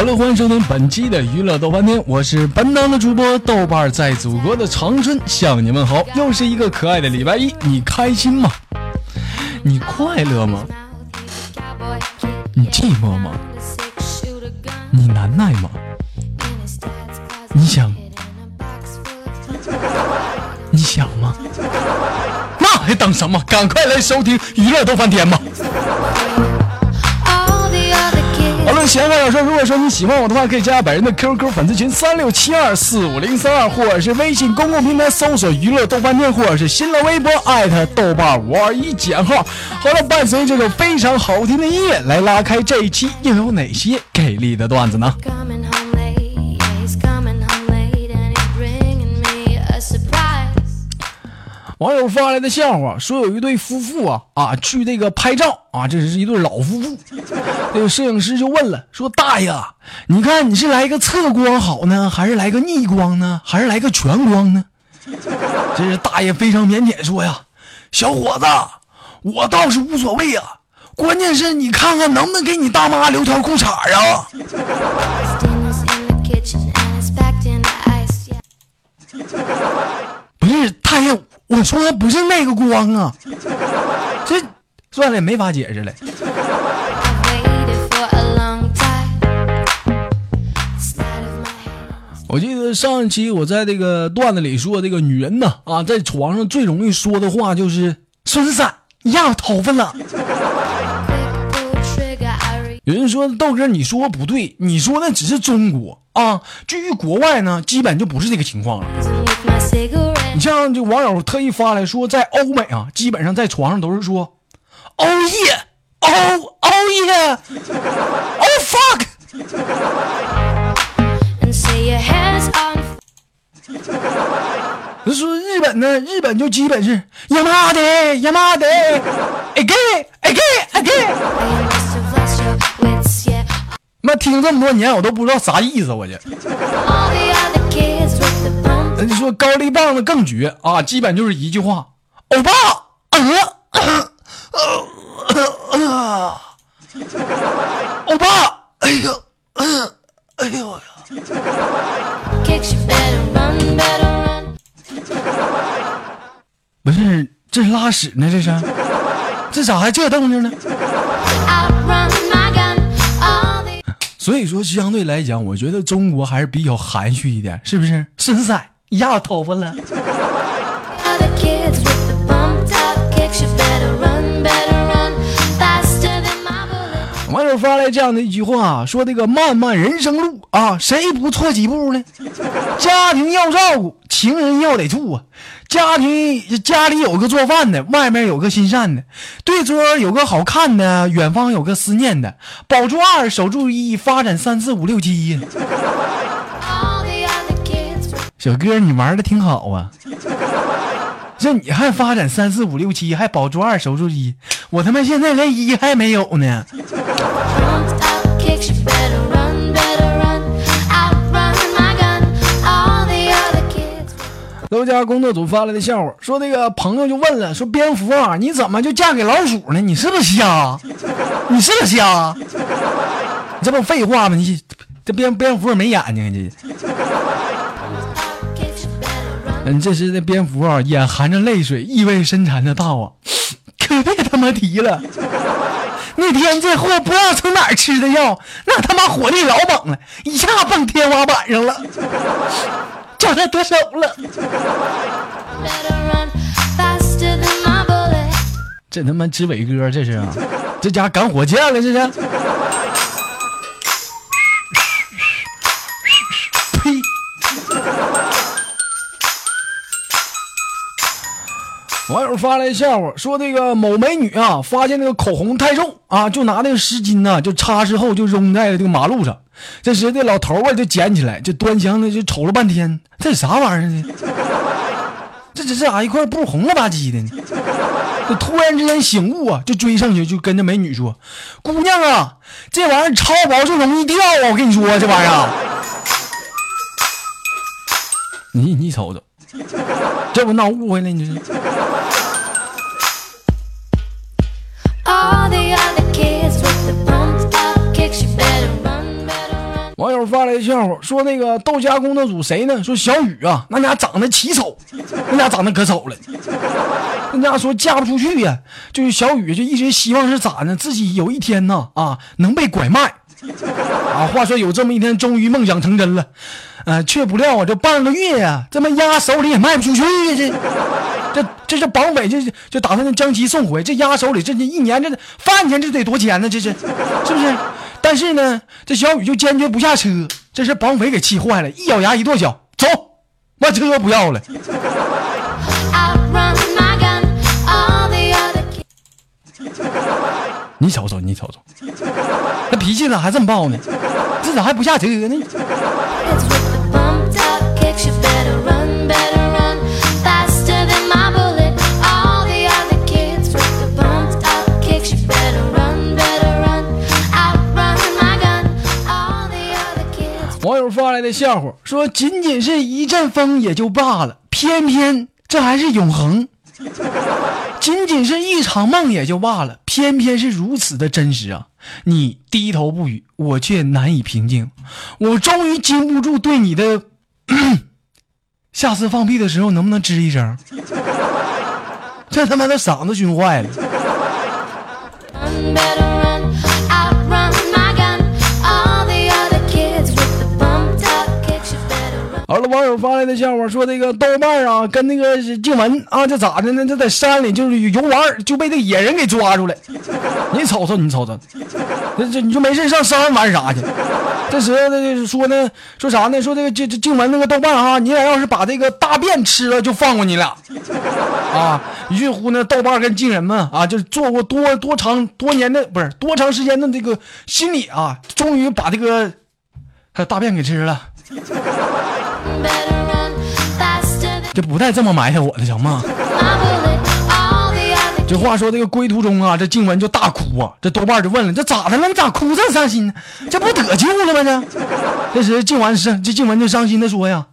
好了，欢迎收听本期的娱乐豆瓣天，我是本档的主播豆瓣，在祖国的长春向你问好。又是一个可爱的礼拜一，你开心吗？你快乐吗？你寂寞吗？你难耐吗？你想？你想吗？那还等什么？赶快来收听娱乐豆瓣天吧！闲话少说，如果说你喜欢我的话，可以加本人的 QQ 粉丝群三六七二四五零三二，或者是微信公共平台搜索“娱乐豆瓣店”，或者是新浪微博艾特豆瓣五二一减号。好了，伴随这首非常好听的音乐，来拉开这一期又有哪些给力的段子呢？网友发来的笑话说，有一对夫妇啊啊去这个拍照啊，这是一对老夫妇。这个摄影师就问了，说大爷，你看你是来个侧光好呢，还是来个逆光呢，还是来个全光呢？这是大爷非常腼腆说呀，小伙子，我倒是无所谓啊，关键是你看看能不能给你大妈留条裤衩啊？不是大爷。我说的不是那个光啊，这算了也，没法解释了。我记得上一期我在这个段子里说，这个女人呢啊，在床上最容易说的话就是“孙子，你压我头发了”。有人说豆哥，你说不对，你说那只是中国啊，至于国外呢，基本就不是这个情况了。你像这网友特意发来说，在欧美啊，基本上在床上都是说，Oh yeah，Oh Oh yeah，Oh fuck。就说日本呢，日本就基本是呀妈的呀妈的，again again again。妈听这么多年，我都不知道啥意思，我去。人家说高丽棒子更绝啊，基本就是一句话，欧巴，欧巴，哎呦，哎呦呀！不是，这是拉屎呢？这是，这咋还这动静呢？所以说，相对来讲，我觉得中国还是比较含蓄一点，是不是？孙仔。压我头发了。网友发来这样的一句话，说：“这个漫漫人生路啊，谁不错几步呢？家庭要照顾，情人要得处啊。家庭家里有个做饭的，外面有个心善的，对桌有个好看的，远方有个思念的。保住二，守住一，发展三四五六七呀。”小哥，你玩的挺好啊！这你还发展三四五六七，还保住二守住一，我他妈现在连一还没有呢。楼家工作组发来的笑话，说那个朋友就问了，说蝙蝠啊，你怎么就嫁给老鼠呢？你是不是瞎？你是不是瞎？你这不废话吗？你这蝙蝙蝠没眼睛这。嗯，这时的蝙蝠啊，眼含着泪水，意味深长的道啊，可别他妈提了。那天这货不知道从哪儿吃的药，那他妈火力老猛了，一下蹦天花板上了，叫他得手了。这他妈知伟哥这是啊，这家赶火箭了这是。网友发来笑话，说这个某美女啊，发现那个口红太重啊，就拿那个湿巾呐，就擦拭后就扔在了这个马路上。这时这老头啊就捡起来，就端详的就瞅了半天，这啥玩意儿呢？这这这咋一块布红了吧唧的呢？就突然之间醒悟啊，就追上去就跟着美女说：“姑娘啊，这玩意儿超薄就容易掉啊！我跟你说这玩意儿，你你瞅瞅，这不闹误会了？你这。”网友发来笑话，说那个豆家工作组谁呢？说小雨啊，那家长得奇丑，那家长得可丑了，那家说嫁不出去呀。就是小雨就一直希望是咋呢？自己有一天呢啊能被拐卖啊。话说有这么一天，终于梦想成真了，呃，却不料啊这半个月呀，这么压手里也卖不出去呀，这这这是绑匪，这就打算将其送回。这压手里，这这一年这饭钱这得多钱呢？这是是不是？但是呢，这小雨就坚决不下车，这是绑匪给气坏了，一咬牙一跺脚，走，把车不要了。你瞅瞅，你瞅瞅，那脾气咋还这么暴呢？这咋还不下车呢？网友发来的笑话说：“仅仅是一阵风也就罢了，偏偏这还是永恒；仅仅是一场梦也就罢了，偏偏是如此的真实啊！你低头不语，我却难以平静。我终于禁不住对你的 下次放屁的时候能不能吱一声？这他妈的嗓子熏坏了。”发来的笑话说，这个豆瓣啊，跟那个静文啊，这咋的呢？这在山里就是游玩，就被这野人给抓住了。你瞅瞅，你瞅瞅，这这你就没事上山玩啥去？这时候呢，说呢，说啥呢？说这个这这静文那个豆瓣啊，你俩要是把这个大便吃了，就放过你俩啊！于是乎呢，豆瓣跟静人们啊，就是做过多多长多年的不是多长时间的这个心理啊，终于把这个他大便给吃了。这不带这么埋汰我的，行吗？这话说，这个归途中啊，这静文就大哭啊。这豆瓣就问了：“这咋的了？你咋哭这么伤心呢？这不得救了吗？这 这时静雯是这静文就伤心的说呀：‘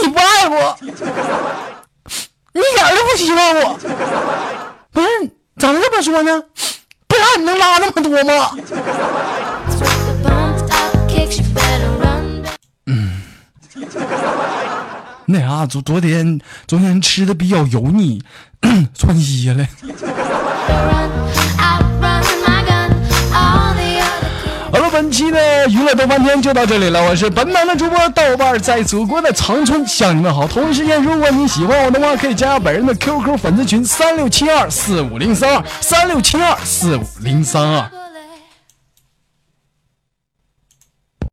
你不爱我，你一点都不希望我。不是咋能这么说呢？不然你能拉那么多吗？’那啥，昨昨天昨天吃的比较油腻，窜稀了。好了，本期的娱乐豆瓣天就到这里了，我是本版的主播豆瓣，在祖国的长春向你们好。同一时间，如果你喜欢我的话，可以加本人的 QQ 粉丝群三六七二四五零三二三六七二四五零三二。